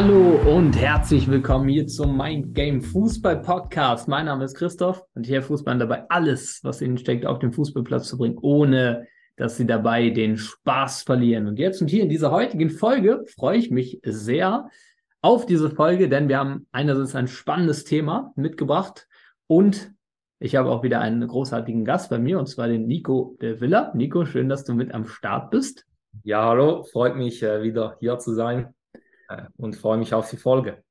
Hallo und herzlich willkommen hier zum Mind Game Fußball Podcast. Mein Name ist Christoph und hier Fußball dabei, alles, was ihnen steckt, auf den Fußballplatz zu bringen, ohne dass sie dabei den Spaß verlieren. Und jetzt und hier in dieser heutigen Folge freue ich mich sehr auf diese Folge, denn wir haben einerseits ein spannendes Thema mitgebracht und ich habe auch wieder einen großartigen Gast bei mir und zwar den Nico de Villa. Nico, schön, dass du mit am Start bist. Ja, hallo, freut mich äh, wieder hier zu sein und freue mich auf die Folge.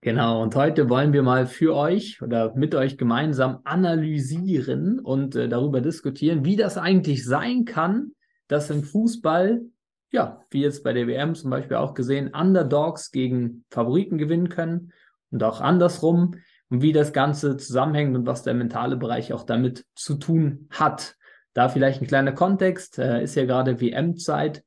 Genau, und heute wollen wir mal für euch oder mit euch gemeinsam analysieren und äh, darüber diskutieren, wie das eigentlich sein kann, dass im Fußball, ja, wie jetzt bei der WM zum Beispiel auch gesehen, Underdogs gegen Favoriten gewinnen können und auch andersrum und wie das Ganze zusammenhängt und was der mentale Bereich auch damit zu tun hat. Da vielleicht ein kleiner Kontext, äh, ist ja gerade WM-Zeit.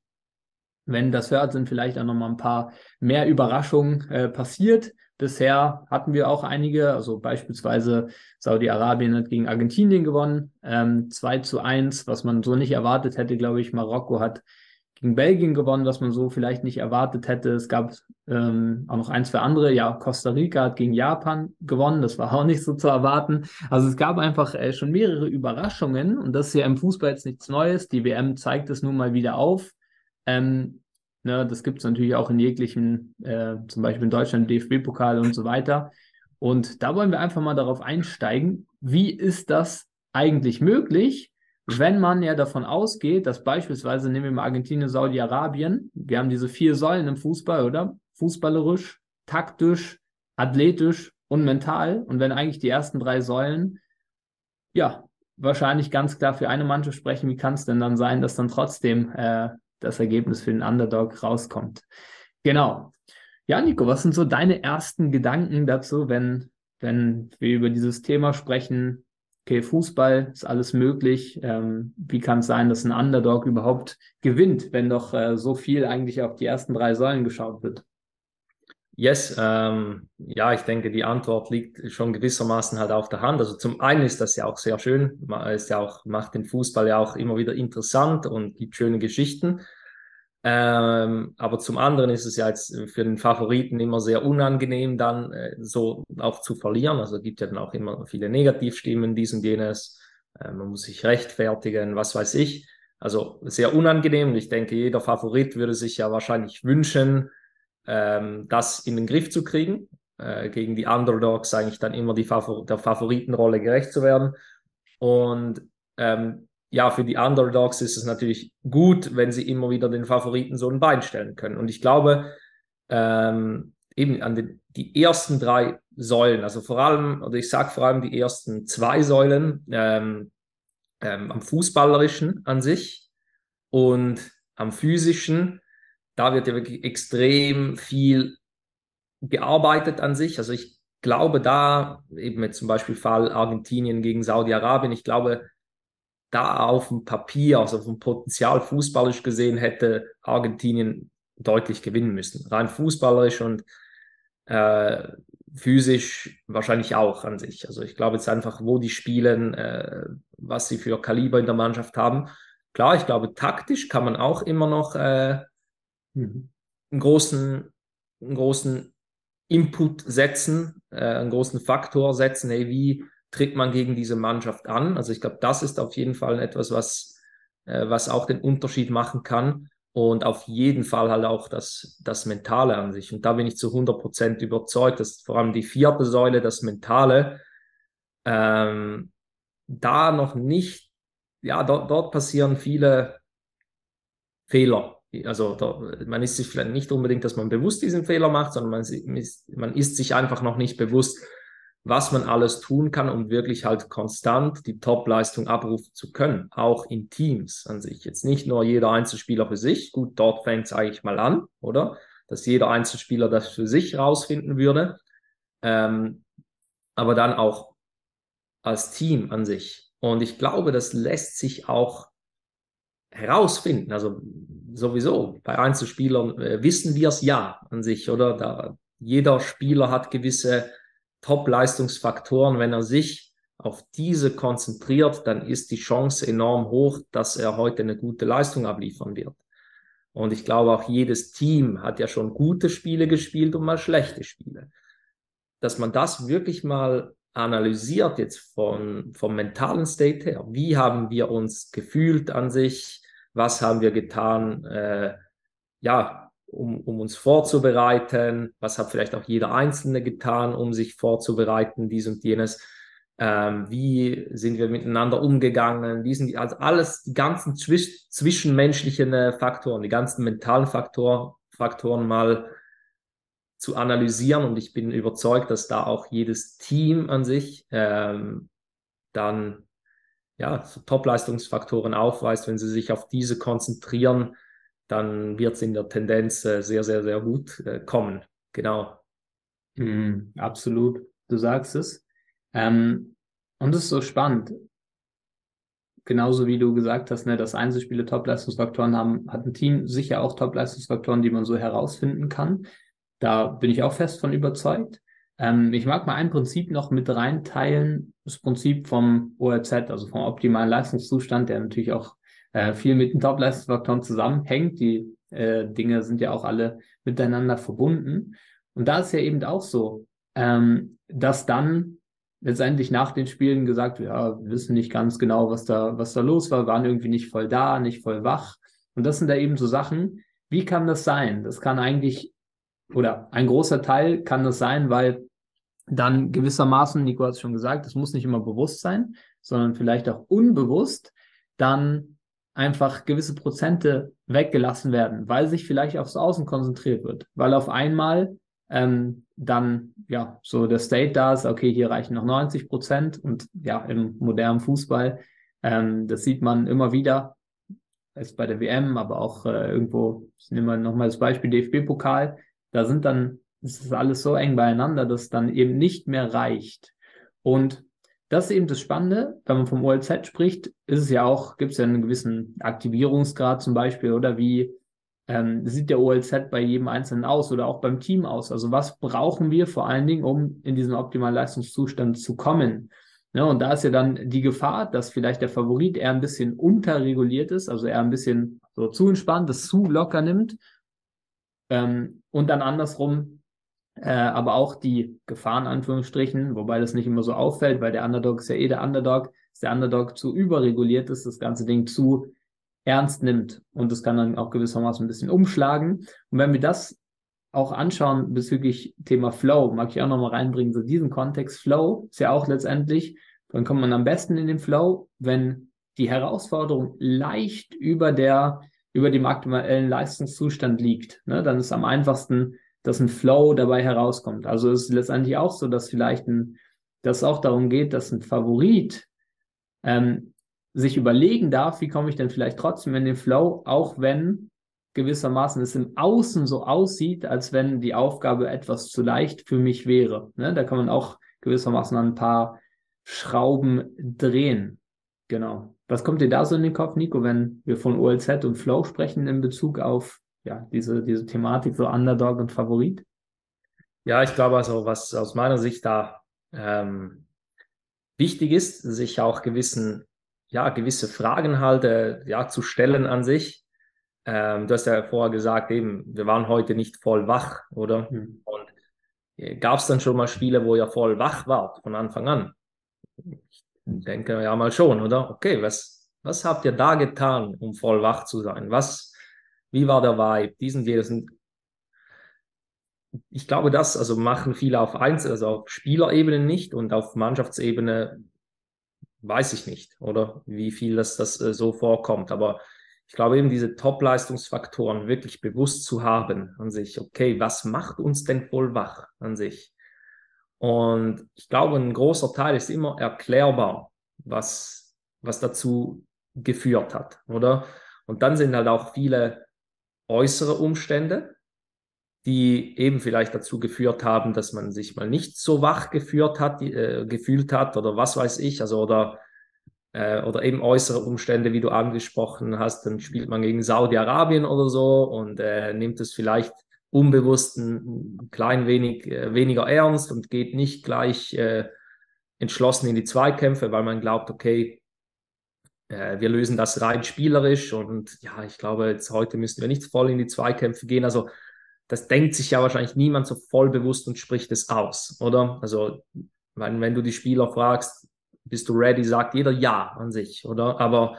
Wenn das hört, sind vielleicht auch nochmal ein paar mehr Überraschungen äh, passiert. Bisher hatten wir auch einige, also beispielsweise Saudi-Arabien hat gegen Argentinien gewonnen, ähm, 2 zu 1, was man so nicht erwartet hätte, glaube ich. Marokko hat gegen Belgien gewonnen, was man so vielleicht nicht erwartet hätte. Es gab ähm, auch noch ein, zwei andere. Ja, Costa Rica hat gegen Japan gewonnen. Das war auch nicht so zu erwarten. Also es gab einfach äh, schon mehrere Überraschungen und das ist ja im Fußball jetzt nichts Neues. Die WM zeigt es nun mal wieder auf. Ähm, ne, das gibt es natürlich auch in jeglichen, äh, zum Beispiel in Deutschland DFB-Pokal und so weiter. Und da wollen wir einfach mal darauf einsteigen, wie ist das eigentlich möglich? wenn man ja davon ausgeht, dass beispielsweise, nehmen wir mal Argentinien, Saudi-Arabien, wir haben diese vier Säulen im Fußball, oder? Fußballerisch, taktisch, athletisch und mental. Und wenn eigentlich die ersten drei Säulen, ja, wahrscheinlich ganz klar für eine Mannschaft sprechen, wie kann es denn dann sein, dass dann trotzdem äh, das Ergebnis für den Underdog rauskommt? Genau. Ja, Nico, was sind so deine ersten Gedanken dazu, wenn, wenn wir über dieses Thema sprechen? okay, Fußball ist alles möglich. Ähm, wie kann es sein, dass ein Underdog überhaupt gewinnt, wenn doch äh, so viel eigentlich auf die ersten drei Säulen geschaut wird? Yes, ähm, ja, ich denke, die Antwort liegt schon gewissermaßen halt auf der Hand. Also zum einen ist das ja auch sehr schön, ist ja auch, macht den Fußball ja auch immer wieder interessant und gibt schöne Geschichten. Ähm, aber zum anderen ist es ja jetzt für den Favoriten immer sehr unangenehm, dann äh, so auch zu verlieren. Also gibt ja dann auch immer viele Negativstimmen, dies und jenes. Äh, man muss sich rechtfertigen, was weiß ich. Also sehr unangenehm. Ich denke, jeder Favorit würde sich ja wahrscheinlich wünschen, ähm, das in den Griff zu kriegen. Äh, gegen die Underdogs eigentlich dann immer die Favor der Favoritenrolle gerecht zu werden. Und ähm, ja, für die Underdogs ist es natürlich gut, wenn sie immer wieder den Favoriten so ein Bein stellen können. Und ich glaube, ähm, eben an den, die ersten drei Säulen, also vor allem, oder ich sage vor allem die ersten zwei Säulen, ähm, ähm, am Fußballerischen an sich und am Physischen, da wird ja wirklich extrem viel gearbeitet an sich. Also ich glaube da, eben jetzt zum Beispiel Fall Argentinien gegen Saudi-Arabien, ich glaube, da auf dem Papier, also vom Potenzial fußballisch gesehen, hätte Argentinien deutlich gewinnen müssen. Rein fußballerisch und äh, physisch wahrscheinlich auch an sich. Also ich glaube jetzt einfach, wo die spielen, äh, was sie für Kaliber in der Mannschaft haben. Klar, ich glaube, taktisch kann man auch immer noch äh, mhm. einen, großen, einen großen Input setzen, äh, einen großen Faktor setzen, hey, wie tritt man gegen diese Mannschaft an. Also ich glaube, das ist auf jeden Fall etwas, was, äh, was auch den Unterschied machen kann. Und auf jeden Fall halt auch das, das Mentale an sich. Und da bin ich zu 100 Prozent überzeugt, dass vor allem die vierte Säule, das Mentale, ähm, da noch nicht, ja, dort, dort passieren viele Fehler. Also da, man ist sich vielleicht nicht unbedingt, dass man bewusst diesen Fehler macht, sondern man ist, man ist sich einfach noch nicht bewusst, was man alles tun kann, um wirklich halt konstant die Top-Leistung abrufen zu können, auch in Teams an sich. Jetzt nicht nur jeder Einzelspieler für sich, gut, dort fängt es eigentlich mal an, oder? Dass jeder Einzelspieler das für sich rausfinden würde, ähm, aber dann auch als Team an sich. Und ich glaube, das lässt sich auch herausfinden. Also sowieso, bei Einzelspielern äh, wissen wir es ja an sich, oder? Da, jeder Spieler hat gewisse Top-Leistungsfaktoren. Wenn er sich auf diese konzentriert, dann ist die Chance enorm hoch, dass er heute eine gute Leistung abliefern wird. Und ich glaube, auch jedes Team hat ja schon gute Spiele gespielt und mal schlechte Spiele. Dass man das wirklich mal analysiert jetzt von, vom mentalen State her. Wie haben wir uns gefühlt an sich? Was haben wir getan? Äh, ja, um, um uns vorzubereiten? Was hat vielleicht auch jeder Einzelne getan, um sich vorzubereiten, dies und jenes? Ähm, wie sind wir miteinander umgegangen? Wie sind die, also alles, die ganzen zwisch zwischenmenschlichen äh, Faktoren, die ganzen mentalen Faktor, Faktoren mal zu analysieren. Und ich bin überzeugt, dass da auch jedes Team an sich ähm, dann ja, Top-Leistungsfaktoren aufweist, wenn sie sich auf diese konzentrieren, dann wird es in der Tendenz äh, sehr, sehr, sehr gut äh, kommen. Genau. Mm, absolut. Du sagst es. Ähm, und es ist so spannend. Genauso wie du gesagt hast, ne, dass Einzelspiele Top-Leistungsfaktoren haben, hat ein Team sicher auch Top-Leistungsfaktoren, die man so herausfinden kann. Da bin ich auch fest von überzeugt. Ähm, ich mag mal ein Prinzip noch mit reinteilen, das Prinzip vom ORZ, also vom optimalen Leistungszustand, der natürlich auch äh, viel mit den Top-Leistungsfaktoren zusammenhängt. Die äh, Dinge sind ja auch alle miteinander verbunden. Und da ist ja eben auch so, ähm, dass dann letztendlich nach den Spielen gesagt, ja, wir wissen nicht ganz genau, was da, was da los war, waren irgendwie nicht voll da, nicht voll wach. Und das sind da eben so Sachen. Wie kann das sein? Das kann eigentlich, oder ein großer Teil kann das sein, weil dann gewissermaßen, Nico hat es schon gesagt, es muss nicht immer bewusst sein, sondern vielleicht auch unbewusst, dann einfach gewisse Prozente weggelassen werden, weil sich vielleicht aufs Außen konzentriert wird, weil auf einmal ähm, dann ja so der State da ist, okay, hier reichen noch 90 Prozent und ja, im modernen Fußball, ähm, das sieht man immer wieder, ist bei der WM, aber auch äh, irgendwo, nehmen wir nochmal das Beispiel DFB-Pokal, da sind dann, ist das alles so eng beieinander, dass dann eben nicht mehr reicht. Und das ist eben das Spannende, wenn man vom OLZ spricht, ist es ja auch, gibt es ja einen gewissen Aktivierungsgrad zum Beispiel oder wie ähm, sieht der OLZ bei jedem Einzelnen aus oder auch beim Team aus? Also was brauchen wir vor allen Dingen, um in diesen optimalen Leistungszustand zu kommen? Ja, und da ist ja dann die Gefahr, dass vielleicht der Favorit eher ein bisschen unterreguliert ist, also eher ein bisschen so zu entspannt, das zu locker nimmt ähm, und dann andersrum äh, aber auch die Gefahren, Anführungsstrichen, wobei das nicht immer so auffällt, weil der Underdog ist ja eh der Underdog, ist der Underdog zu überreguliert ist, das ganze Ding zu ernst nimmt. Und das kann dann auch gewissermaßen ein bisschen umschlagen. Und wenn wir das auch anschauen bezüglich Thema Flow, mag ich auch nochmal reinbringen, so diesen Kontext Flow ist ja auch letztendlich, dann kommt man am besten in den Flow, wenn die Herausforderung leicht über der, über dem aktuellen Leistungszustand liegt. Ne? Dann ist am einfachsten, dass ein Flow dabei herauskommt. Also es ist letztendlich auch so, dass vielleicht ein, dass es auch darum geht, dass ein Favorit ähm, sich überlegen darf, wie komme ich denn vielleicht trotzdem in den Flow, auch wenn gewissermaßen es im Außen so aussieht, als wenn die Aufgabe etwas zu leicht für mich wäre. Ne? Da kann man auch gewissermaßen an ein paar Schrauben drehen. Genau. Was kommt dir da so in den Kopf, Nico, wenn wir von OLZ und Flow sprechen in Bezug auf ja, diese, diese Thematik, so Underdog und Favorit? Ja, ich glaube also, was aus meiner Sicht da ähm, wichtig ist, sich auch gewissen, ja, gewisse Fragen halt äh, ja, zu stellen an sich. Ähm, du hast ja vorher gesagt, eben, wir waren heute nicht voll wach, oder? Mhm. Und äh, gab es dann schon mal Spiele, wo ihr voll wach wart von Anfang an? Ich denke ja mal schon, oder? Okay, was, was habt ihr da getan, um voll wach zu sein? Was, wie war der Vibe? Diesen, jedes. Ich glaube, das also machen viele auf Einzel, also auf Spielerebene nicht und auf Mannschaftsebene weiß ich nicht, oder wie viel das, das äh, so vorkommt. Aber ich glaube eben diese Top-Leistungsfaktoren wirklich bewusst zu haben an sich. Okay, was macht uns denn voll wach an sich? Und ich glaube, ein großer Teil ist immer erklärbar, was, was dazu geführt hat, oder? Und dann sind halt auch viele äußere Umstände, die eben vielleicht dazu geführt haben, dass man sich mal nicht so wach geführt hat, äh, gefühlt hat oder was weiß ich, also oder äh, oder eben äußere Umstände, wie du angesprochen hast, dann spielt man gegen Saudi-Arabien oder so und äh, nimmt es vielleicht unbewusst ein, klein wenig äh, weniger ernst und geht nicht gleich äh, entschlossen in die Zweikämpfe, weil man glaubt, okay, äh, wir lösen das rein spielerisch und ja, ich glaube, jetzt heute müssen wir nicht voll in die Zweikämpfe gehen. Also das denkt sich ja wahrscheinlich niemand so voll bewusst und spricht es aus, oder? Also wenn, wenn du die Spieler fragst, bist du ready, sagt jeder ja an sich, oder? Aber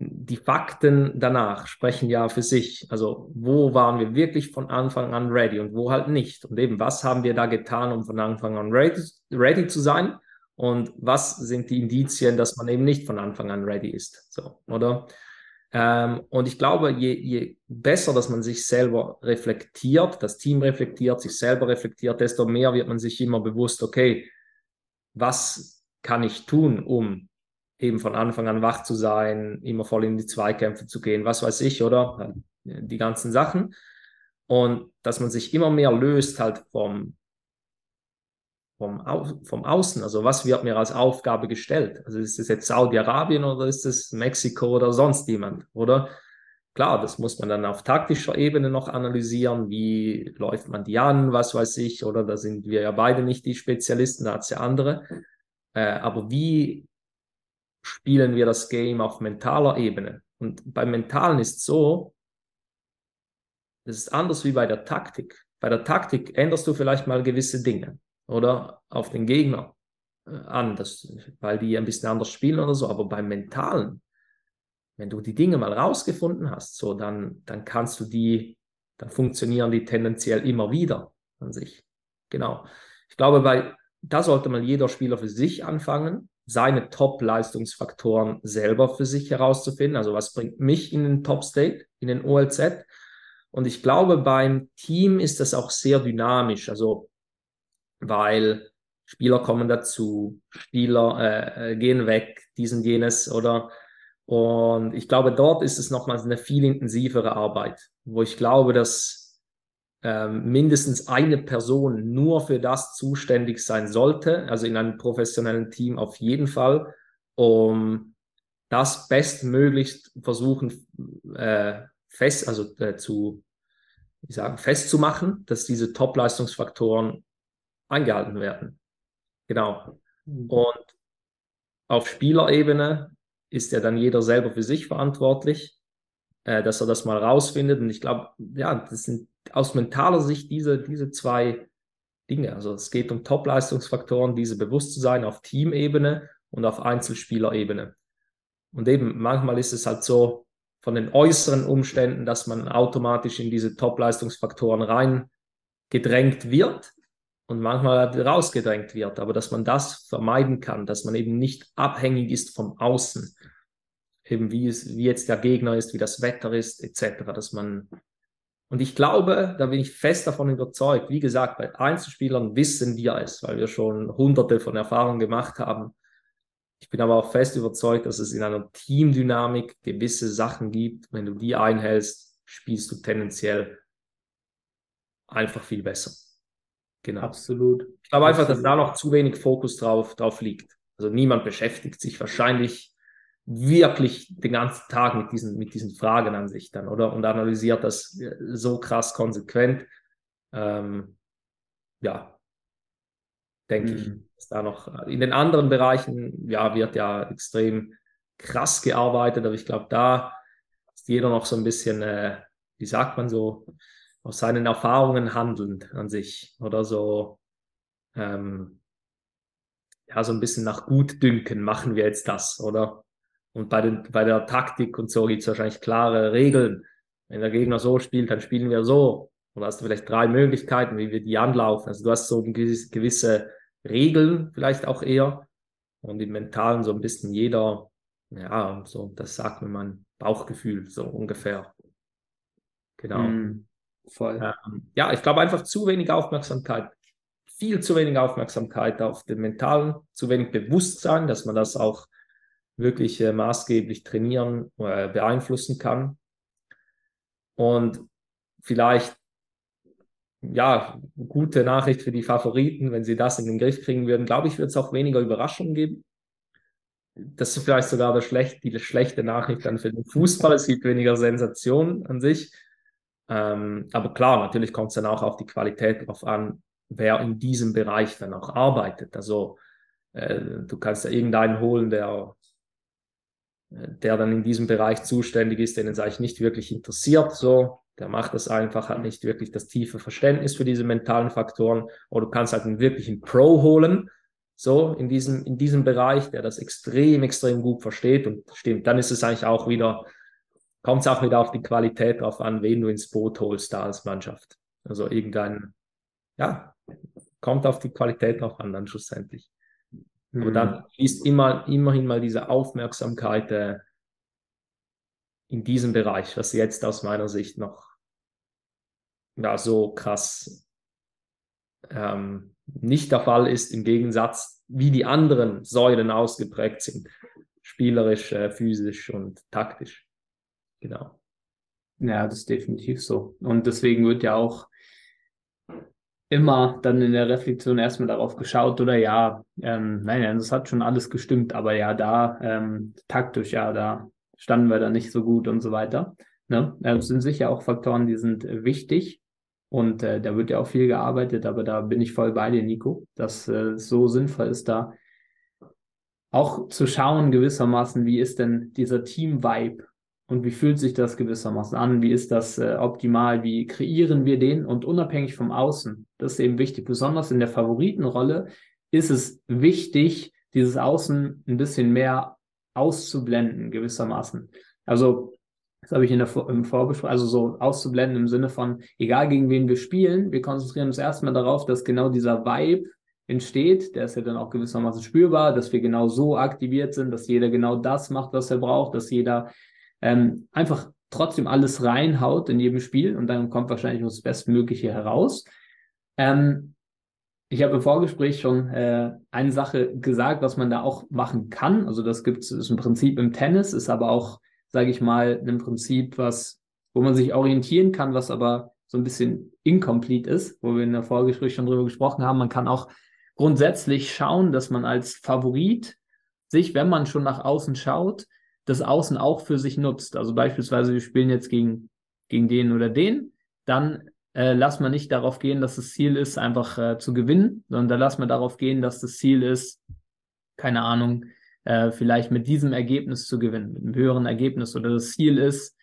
die Fakten danach sprechen ja für sich. Also wo waren wir wirklich von Anfang an ready und wo halt nicht? Und eben, was haben wir da getan, um von Anfang an ready, ready zu sein? Und was sind die Indizien, dass man eben nicht von Anfang an ready ist? So, oder? Ähm, und ich glaube, je, je besser, dass man sich selber reflektiert, das Team reflektiert, sich selber reflektiert, desto mehr wird man sich immer bewusst, okay, was kann ich tun, um eben von Anfang an wach zu sein, immer voll in die Zweikämpfe zu gehen, was weiß ich, oder? Die ganzen Sachen. Und dass man sich immer mehr löst halt vom, vom, Au vom Außen. Also was wird mir als Aufgabe gestellt? Also ist es jetzt Saudi-Arabien oder ist es Mexiko oder sonst jemand, oder? Klar, das muss man dann auf taktischer Ebene noch analysieren. Wie läuft man die an? Was weiß ich? Oder da sind wir ja beide nicht die Spezialisten, da hat es ja andere. Äh, aber wie spielen wir das Game auf mentaler Ebene. Und beim Mentalen ist so, das ist anders wie bei der Taktik. Bei der Taktik änderst du vielleicht mal gewisse Dinge oder auf den Gegner äh, an, das, weil die ein bisschen anders spielen oder so. Aber beim Mentalen, wenn du die Dinge mal rausgefunden hast, so dann, dann kannst du die, dann funktionieren die tendenziell immer wieder an sich. Genau. Ich glaube, bei, da sollte mal jeder Spieler für sich anfangen seine Top-Leistungsfaktoren selber für sich herauszufinden. Also was bringt mich in den Top-State, in den OLZ? Und ich glaube, beim Team ist das auch sehr dynamisch. Also, weil Spieler kommen dazu, Spieler äh, äh gehen weg, diesen, jenes oder? Und ich glaube, dort ist es nochmals eine viel intensivere Arbeit, wo ich glaube, dass ähm, mindestens eine Person nur für das zuständig sein sollte, also in einem professionellen Team auf jeden Fall, um das bestmöglichst versuchen äh, fest, also äh, zu wie sagen, festzumachen, dass diese Top-Leistungsfaktoren eingehalten werden. Genau. Mhm. Und auf Spielerebene ist ja dann jeder selber für sich verantwortlich, äh, dass er das mal rausfindet. Und ich glaube, ja, das sind aus mentaler Sicht diese, diese zwei Dinge. Also es geht um Top-Leistungsfaktoren, diese bewusst zu sein auf Teamebene und auf Einzelspielerebene. Und eben manchmal ist es halt so von den äußeren Umständen, dass man automatisch in diese Top-Leistungsfaktoren rein gedrängt wird und manchmal rausgedrängt wird, aber dass man das vermeiden kann, dass man eben nicht abhängig ist vom Außen, eben wie es, wie jetzt der Gegner ist, wie das Wetter ist, etc., dass man und ich glaube, da bin ich fest davon überzeugt. Wie gesagt, bei Einzelspielern wissen wir es, weil wir schon hunderte von Erfahrungen gemacht haben. Ich bin aber auch fest überzeugt, dass es in einer Teamdynamik gewisse Sachen gibt. Wenn du die einhältst, spielst du tendenziell einfach viel besser. Genau. Absolut. Ich glaube einfach, dass da noch zu wenig Fokus drauf, drauf liegt. Also niemand beschäftigt sich wahrscheinlich wirklich den ganzen Tag mit diesen, mit diesen Fragen an sich dann, oder? Und analysiert das äh, so krass konsequent. Ähm, ja, denke mhm. ich, ist da noch in den anderen Bereichen, ja, wird ja extrem krass gearbeitet, aber ich glaube, da ist jeder noch so ein bisschen, äh, wie sagt man so, aus seinen Erfahrungen handelnd an sich oder so, ähm, ja, so ein bisschen nach Gutdünken machen wir jetzt das, oder? Und bei, den, bei der Taktik und so gibt es wahrscheinlich klare Regeln. Wenn der Gegner so spielt, dann spielen wir so. Oder hast du vielleicht drei Möglichkeiten, wie wir die anlaufen. Also du hast so gewisse Regeln vielleicht auch eher. Und im Mentalen so ein bisschen jeder, ja, so, das sagt mir mein Bauchgefühl, so ungefähr. Genau. Mm, voll. Ähm, ja, ich glaube einfach zu wenig Aufmerksamkeit, viel zu wenig Aufmerksamkeit auf den Mentalen, zu wenig Bewusstsein, dass man das auch wirklich äh, maßgeblich trainieren, äh, beeinflussen kann. Und vielleicht, ja, gute Nachricht für die Favoriten, wenn sie das in den Griff kriegen würden, glaube ich, wird es auch weniger Überraschungen geben. Das ist vielleicht sogar das schlecht, die schlechte Nachricht dann für den Fußball. Es gibt weniger Sensation an sich. Ähm, aber klar, natürlich kommt es dann auch auf die Qualität drauf an, wer in diesem Bereich dann auch arbeitet. Also äh, du kannst ja irgendeinen holen, der der dann in diesem Bereich zuständig ist, den es eigentlich nicht wirklich interessiert. So, der macht das einfach, hat nicht wirklich das tiefe Verständnis für diese mentalen Faktoren. Oder du kannst halt einen wirklichen Pro holen, so in diesem, in diesem Bereich, der das extrem, extrem gut versteht. Und stimmt, dann ist es eigentlich auch wieder, kommt es auch wieder auf die Qualität drauf an, wen du ins Boot holst da als Mannschaft. Also irgendein, ja, kommt auf die Qualität drauf an, dann schlussendlich. Mhm. Aber dann ist immer, immerhin mal diese Aufmerksamkeit äh, in diesem Bereich, was jetzt aus meiner Sicht noch ja, so krass ähm, nicht der Fall ist, im Gegensatz, wie die anderen Säulen ausgeprägt sind. Spielerisch, äh, physisch und taktisch. Genau. Ja, das ist definitiv so. Und deswegen wird ja auch immer dann in der Reflexion erstmal darauf geschaut, oder ja, ähm, nein, das hat schon alles gestimmt, aber ja, da ähm, taktisch, ja, da standen wir da nicht so gut und so weiter. Ne? Das sind sicher auch Faktoren, die sind wichtig. Und äh, da wird ja auch viel gearbeitet, aber da bin ich voll bei dir, Nico, dass äh, so sinnvoll ist, da auch zu schauen gewissermaßen, wie ist denn dieser Team-Vibe und wie fühlt sich das gewissermaßen an, wie ist das äh, optimal, wie kreieren wir den? Und unabhängig vom Außen, das ist eben wichtig, besonders in der Favoritenrolle ist es wichtig, dieses Außen ein bisschen mehr auszublenden gewissermaßen. Also das habe ich in der im Vorbesprechung, also so auszublenden im Sinne von, egal gegen wen wir spielen, wir konzentrieren uns erstmal darauf, dass genau dieser Vibe entsteht, der ist ja dann auch gewissermaßen spürbar, dass wir genau so aktiviert sind, dass jeder genau das macht, was er braucht, dass jeder ähm, einfach trotzdem alles reinhaut in jedem Spiel und dann kommt wahrscheinlich nur das Bestmögliche heraus. Ähm, ich habe im Vorgespräch schon äh, eine Sache gesagt, was man da auch machen kann. Also das gibt es im Prinzip im Tennis, ist aber auch sage ich mal, ein Prinzip, was, wo man sich orientieren kann, was aber so ein bisschen incomplete ist, wo wir in der Vorgespräch schon drüber gesprochen haben. Man kann auch grundsätzlich schauen, dass man als Favorit sich, wenn man schon nach außen schaut, das Außen auch für sich nutzt. Also beispielsweise, wir spielen jetzt gegen, gegen den oder den, dann äh, lass man nicht darauf gehen, dass das Ziel ist, einfach äh, zu gewinnen, sondern da lass man darauf gehen, dass das Ziel ist, keine Ahnung, äh, vielleicht mit diesem Ergebnis zu gewinnen, mit einem höheren Ergebnis oder das Ziel ist,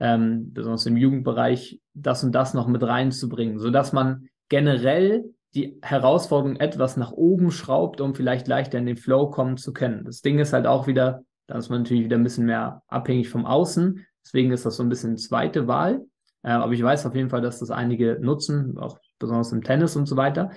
ähm, besonders im Jugendbereich, das und das noch mit reinzubringen, sodass man generell die Herausforderung etwas nach oben schraubt, um vielleicht leichter in den Flow kommen zu können. Das Ding ist halt auch wieder, da ist man natürlich wieder ein bisschen mehr abhängig vom Außen. Deswegen ist das so ein bisschen zweite Wahl. Äh, aber ich weiß auf jeden Fall, dass das einige nutzen, auch besonders im Tennis und so weiter.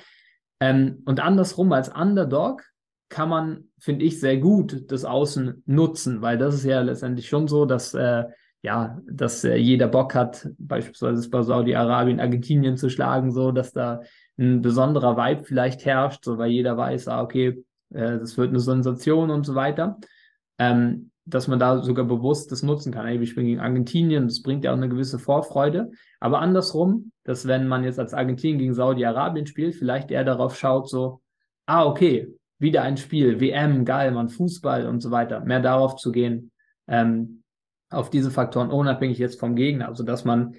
Ähm, und andersrum als Underdog kann man, finde ich, sehr gut das Außen nutzen, weil das ist ja letztendlich schon so, dass äh, ja, dass äh, jeder Bock hat, beispielsweise bei Saudi-Arabien, Argentinien zu schlagen, so, dass da ein besonderer Vibe vielleicht herrscht, so, weil jeder weiß, ah, okay, äh, das wird eine Sensation und so weiter. Ähm, dass man da sogar bewusst das nutzen kann. Hey, wir spielen gegen Argentinien, das bringt ja auch eine gewisse Vorfreude. Aber andersrum, dass wenn man jetzt als Argentinien gegen Saudi-Arabien spielt, vielleicht eher darauf schaut, so, ah, okay, wieder ein Spiel, WM, geil, man, Fußball und so weiter, mehr darauf zu gehen, ähm, auf diese Faktoren unabhängig jetzt vom Gegner, also dass man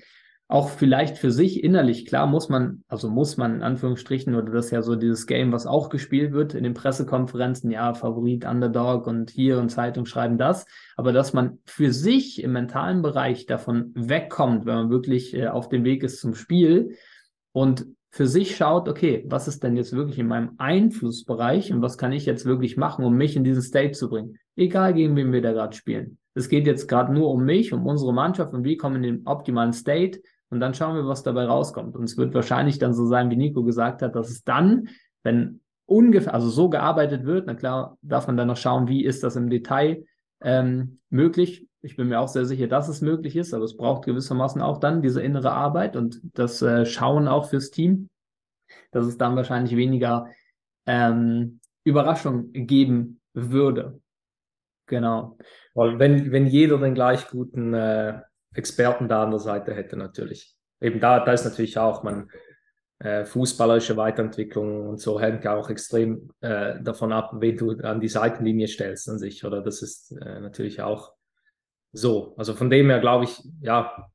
auch vielleicht für sich innerlich, klar muss man, also muss man in Anführungsstrichen, oder das ist ja so dieses Game, was auch gespielt wird in den Pressekonferenzen, ja, Favorit, Underdog und hier und Zeitung schreiben das, aber dass man für sich im mentalen Bereich davon wegkommt, wenn man wirklich äh, auf dem Weg ist zum Spiel und für sich schaut, okay, was ist denn jetzt wirklich in meinem Einflussbereich und was kann ich jetzt wirklich machen, um mich in diesen State zu bringen? Egal, gegen wen wir da gerade spielen. Es geht jetzt gerade nur um mich, um unsere Mannschaft und wir kommen in den optimalen State und dann schauen wir, was dabei rauskommt. Und es wird wahrscheinlich dann so sein, wie Nico gesagt hat, dass es dann, wenn ungefähr, also so gearbeitet wird, na klar, darf man dann noch schauen, wie ist das im Detail ähm, möglich. Ich bin mir auch sehr sicher, dass es möglich ist, aber es braucht gewissermaßen auch dann diese innere Arbeit und das äh, Schauen auch fürs Team, dass es dann wahrscheinlich weniger ähm, Überraschung geben würde. Genau. Weil wenn, wenn jeder den gleich guten äh, Experten da an der Seite hätte, natürlich. Eben da, da ist natürlich auch man äh, fußballerische Weiterentwicklung und so hängt ja auch extrem äh, davon ab, wen du an die Seitenlinie stellst an sich, oder? Das ist äh, natürlich auch so, also von dem her glaube ich, ja,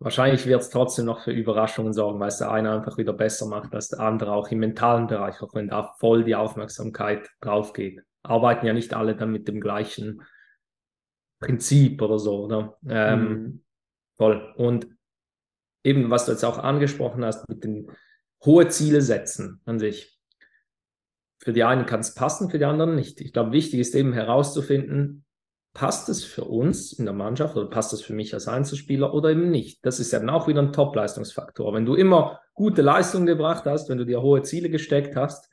wahrscheinlich wird es trotzdem noch für Überraschungen sorgen, weil es der eine einfach wieder besser macht als der andere, auch im mentalen Bereich, auch wenn da voll die Aufmerksamkeit drauf geht. arbeiten ja nicht alle dann mit dem gleichen Prinzip oder so, oder? Ähm, mhm. Voll. Und eben, was du jetzt auch angesprochen hast, mit den hohe Ziele setzen an sich. Für die einen kann es passen, für die anderen nicht. Ich glaube, wichtig ist eben herauszufinden, passt es für uns in der Mannschaft oder passt es für mich als Einzelspieler oder eben nicht. Das ist ja dann auch wieder ein Top-Leistungsfaktor. Wenn du immer gute Leistungen gebracht hast, wenn du dir hohe Ziele gesteckt hast,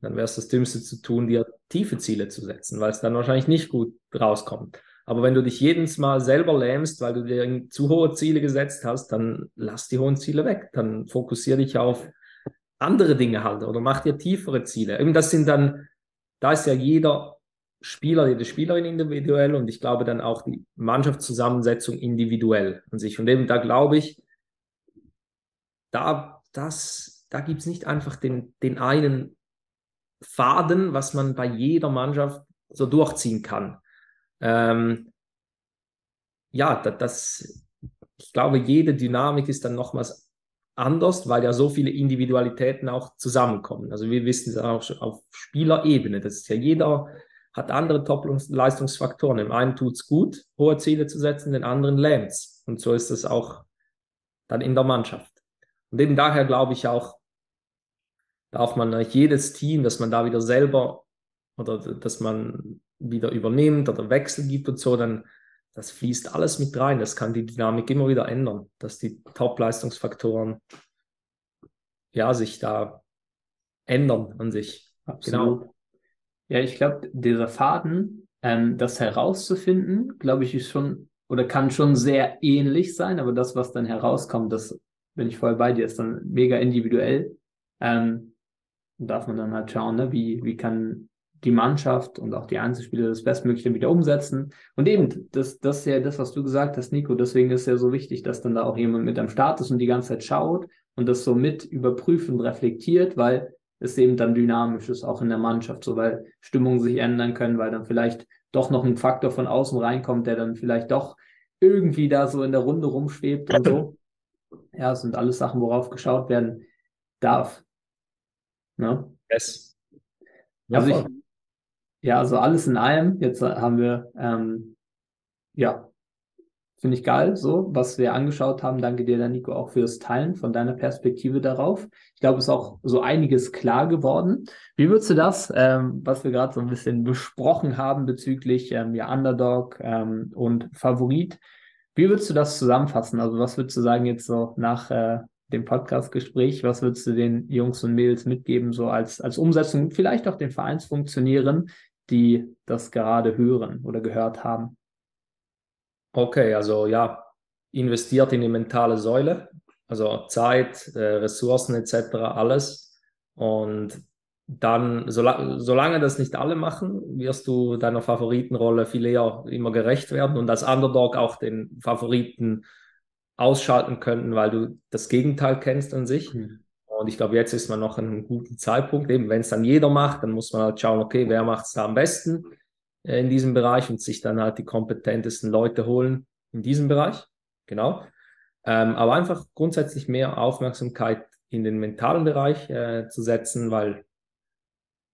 dann wäre es das Dümmste zu tun, dir tiefe Ziele zu setzen, weil es dann wahrscheinlich nicht gut rauskommt. Aber wenn du dich jedes Mal selber lähmst, weil du dir zu hohe Ziele gesetzt hast, dann lass die hohen Ziele weg. Dann fokussiere dich auf andere Dinge halt oder mach dir tiefere Ziele. Eben das sind dann, da ist ja jeder Spieler, jede Spielerin individuell und ich glaube dann auch die Mannschaftszusammensetzung individuell an sich. Und eben da glaube ich, da, das, da gibt es nicht einfach den, den einen Faden, was man bei jeder Mannschaft so durchziehen kann. Ähm, ja, das, ich glaube, jede Dynamik ist dann nochmals anders, weil ja so viele Individualitäten auch zusammenkommen. Also wir wissen es auch auf Spielerebene, das ist ja jeder hat andere Top-Leistungsfaktoren. Dem einen tut es gut, hohe Ziele zu setzen, den anderen lähmt es. Und so ist es auch dann in der Mannschaft. Und eben daher glaube ich auch, darf man jedes Team, dass man da wieder selber oder dass man wieder übernimmt oder Wechsel gibt und so, dann das fließt alles mit rein. Das kann die Dynamik immer wieder ändern, dass die Top-Leistungsfaktoren ja sich da ändern an sich. Absolut. Genau. Ja, ich glaube, dieser Faden, ähm, das herauszufinden, glaube ich, ist schon oder kann schon sehr ähnlich sein, aber das, was dann herauskommt, das bin ich voll bei dir, ist dann mega individuell. Ähm, darf man dann halt schauen, ne, wie, wie kann die Mannschaft und auch die Einzelspieler das Bestmögliche wieder umsetzen. Und eben, das, das ist ja das, was du gesagt hast, Nico. Deswegen ist es ja so wichtig, dass dann da auch jemand mit am Start ist und die ganze Zeit schaut und das so mit überprüft und reflektiert, weil es eben dann dynamisch ist, auch in der Mannschaft, so weil Stimmungen sich ändern können, weil dann vielleicht doch noch ein Faktor von außen reinkommt, der dann vielleicht doch irgendwie da so in der Runde rumschwebt und so. Ja, es sind alles Sachen, worauf geschaut werden darf. Ne? Yes. Ja, also ich, ja, also alles in allem, jetzt haben wir ähm, ja Finde ich geil, so, was wir angeschaut haben. Danke dir, Nico, auch fürs Teilen von deiner Perspektive darauf. Ich glaube, es ist auch so einiges klar geworden. Wie würdest du das, ähm, was wir gerade so ein bisschen besprochen haben bezüglich ähm, ja, Underdog ähm, und Favorit, wie würdest du das zusammenfassen? Also, was würdest du sagen jetzt so nach äh, dem Podcast-Gespräch? Was würdest du den Jungs und Mädels mitgeben, so als, als Umsetzung, vielleicht auch den Vereinsfunktionären, die das gerade hören oder gehört haben? Okay, also ja, investiert in die mentale Säule, also Zeit, äh, Ressourcen etc., alles. Und dann, solange, solange das nicht alle machen, wirst du deiner Favoritenrolle viel eher immer gerecht werden und als Underdog auch den Favoriten ausschalten können, weil du das Gegenteil kennst an sich. Mhm. Und ich glaube, jetzt ist man noch an einem guten Zeitpunkt. Eben, wenn es dann jeder macht, dann muss man halt schauen, okay, wer macht es da am besten? Äh, in diesem Bereich und sich dann halt die kompetentesten Leute holen in diesem Bereich. Genau. Ähm, aber einfach grundsätzlich mehr Aufmerksamkeit in den mentalen Bereich äh, zu setzen, weil,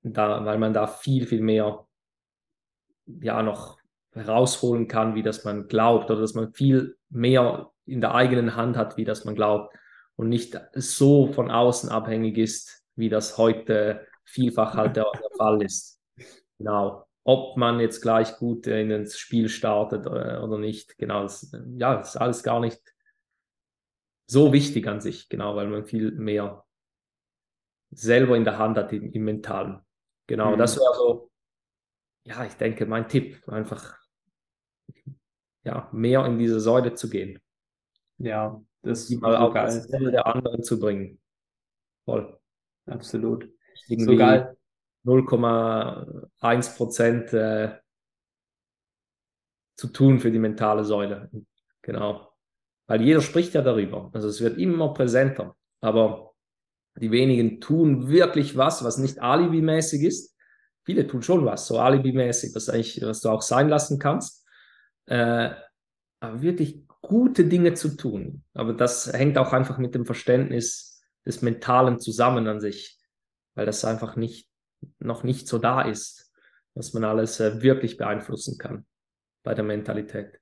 da, weil man da viel, viel mehr ja noch herausholen kann, wie das man glaubt oder dass man viel mehr in der eigenen Hand hat, wie das man glaubt und nicht so von außen abhängig ist, wie das heute vielfach halt der, der Fall ist. Genau ob man jetzt gleich gut in ins Spiel startet oder, äh, oder nicht. Genau, das, ja, das ist alles gar nicht so wichtig an sich, genau, weil man viel mehr selber in der Hand hat im, im Mentalen. Genau, mhm. das wäre so, ja, ich denke, mein Tipp, einfach ja, mehr in diese Säule zu gehen. Ja, das ist mal auch das der anderen zu bringen. Voll. Absolut. Irgendwie, so geil. 0,1 Prozent äh, zu tun für die mentale Säule. Genau. Weil jeder spricht ja darüber. Also es wird immer präsenter. Aber die wenigen tun wirklich was, was nicht alibimäßig ist. Viele tun schon was, so alibimäßig, was eigentlich, was du auch sein lassen kannst. Äh, aber wirklich gute Dinge zu tun. Aber das hängt auch einfach mit dem Verständnis des Mentalen zusammen an sich, weil das einfach nicht noch nicht so da ist. was man alles äh, wirklich beeinflussen kann bei der Mentalität.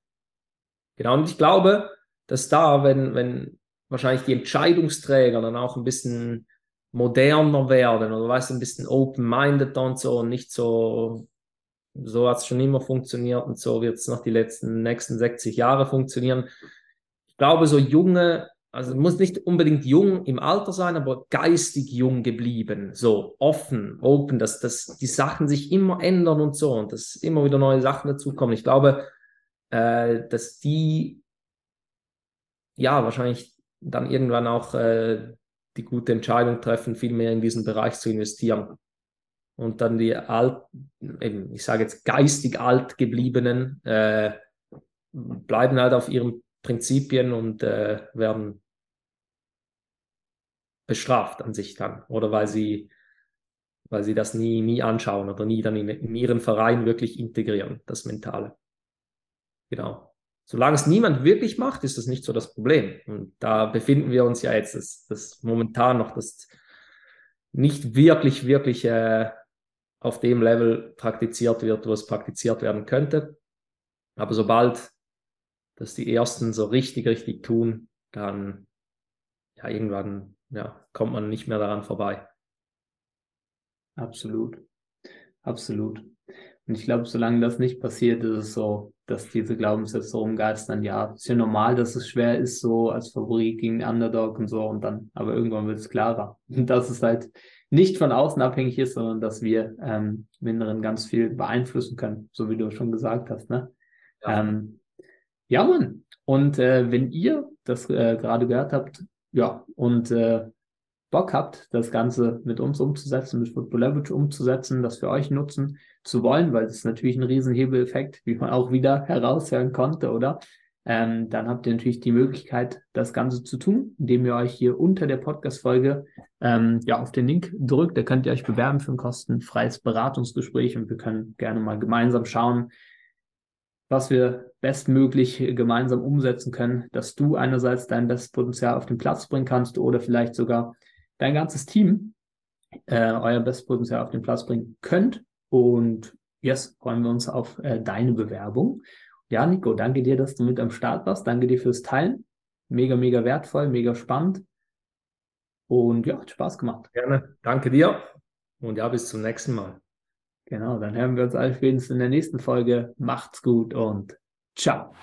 Genau, und ich glaube, dass da, wenn, wenn wahrscheinlich die Entscheidungsträger dann auch ein bisschen moderner werden oder weißt ein bisschen open-minded und so und nicht so, so hat es schon immer funktioniert und so wird es noch die letzten nächsten 60 Jahre funktionieren. Ich glaube, so junge, also muss nicht unbedingt jung im Alter sein, aber geistig jung geblieben, so offen, open, dass, dass die Sachen sich immer ändern und so und dass immer wieder neue Sachen dazukommen. Ich glaube, äh, dass die ja wahrscheinlich dann irgendwann auch äh, die gute Entscheidung treffen, viel mehr in diesen Bereich zu investieren. Und dann die alt, eben, ich sage jetzt geistig alt gebliebenen, äh, bleiben halt auf ihren Prinzipien und äh, werden bestraft an sich dann. Oder weil sie, weil sie das nie, nie anschauen oder nie dann in, in ihren Verein wirklich integrieren, das Mentale. Genau. Solange es niemand wirklich macht, ist das nicht so das Problem. Und da befinden wir uns ja jetzt, dass das momentan noch das nicht wirklich, wirklich äh, auf dem Level praktiziert wird, wo es praktiziert werden könnte. Aber sobald das die Ersten so richtig, richtig tun, dann ja, irgendwann ja, kommt man nicht mehr daran vorbei. Absolut. Absolut. Und ich glaube, solange das nicht passiert, ist es so, dass diese Glaubenssätze rumgeistern. Ja, ist ja normal, dass es schwer ist, so als Favorit gegen Underdog und so und dann, aber irgendwann wird es klarer. Und dass es halt nicht von außen abhängig ist, sondern dass wir ähm, im Inneren ganz viel beeinflussen können, so wie du schon gesagt hast. Ne? Ja, ähm, ja Mann. Und äh, wenn ihr das äh, gerade gehört habt, ja, und äh, Bock habt, das Ganze mit uns umzusetzen, mit Football Leverage umzusetzen, das für euch nutzen zu wollen, weil das ist natürlich ein Riesenhebeleffekt, wie man auch wieder heraushören konnte, oder? Ähm, dann habt ihr natürlich die Möglichkeit, das Ganze zu tun, indem ihr euch hier unter der Podcast-Folge ähm, ja, auf den Link drückt. Da könnt ihr euch bewerben für ein kostenfreies Beratungsgespräch und wir können gerne mal gemeinsam schauen, was wir bestmöglich gemeinsam umsetzen können, dass du einerseits dein bestes Potenzial auf den Platz bringen kannst oder vielleicht sogar dein ganzes Team äh, euer bestes Potenzial auf den Platz bringen könnt. Und jetzt freuen wir uns auf äh, deine Bewerbung. Ja, Nico, danke dir, dass du mit am Start warst. Danke dir fürs Teilen. Mega, mega wertvoll, mega spannend. Und ja, hat Spaß gemacht. Gerne. Danke dir. Und ja, bis zum nächsten Mal. Genau, dann hören wir uns alle spätestens in der nächsten Folge. Macht's gut und ciao.